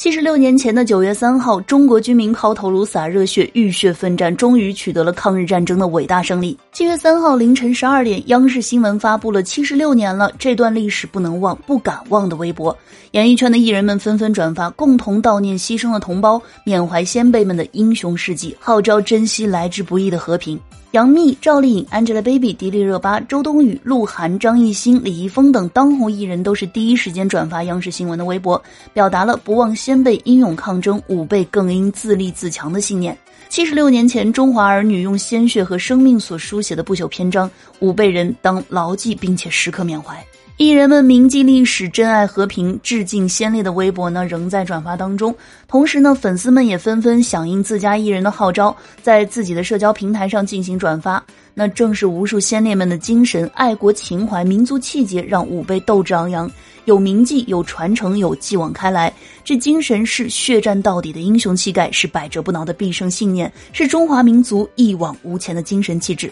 七十六年前的九月三号，中国军民抛头颅洒热血，浴血奋战，终于取得了抗日战争的伟大胜利。七月三号凌晨十二点，央视新闻发布了“七十六年了，这段历史不能忘，不敢忘”的微博。演艺圈的艺人们纷纷转发，共同悼念牺牲的同胞，缅怀先辈们的英雄事迹，号召珍惜来之不易的和平。杨幂、赵丽颖、Angelababy、迪丽热巴、周冬雨、鹿晗、张艺兴、李易峰等当红艺人都是第一时间转发央视新闻的微博，表达了不忘先辈英勇抗争，吾辈更应自立自强的信念。七十六年前，中华儿女用鲜血和生命所书写的不朽篇章，吾辈人当牢记并且时刻缅怀。艺人们铭记历史、珍爱和平、致敬先烈的微博呢，仍在转发当中。同时呢，粉丝们也纷纷响应自家艺人的号召，在自己的社交平台上进行转发。那正是无数先烈们的精神、爱国情怀、民族气节，让吾辈斗志昂扬，有铭记，有传承，有继往开来。这精神是血战到底的英雄气概，是百折不挠的必胜信念，是中华民族一往无前的精神气质。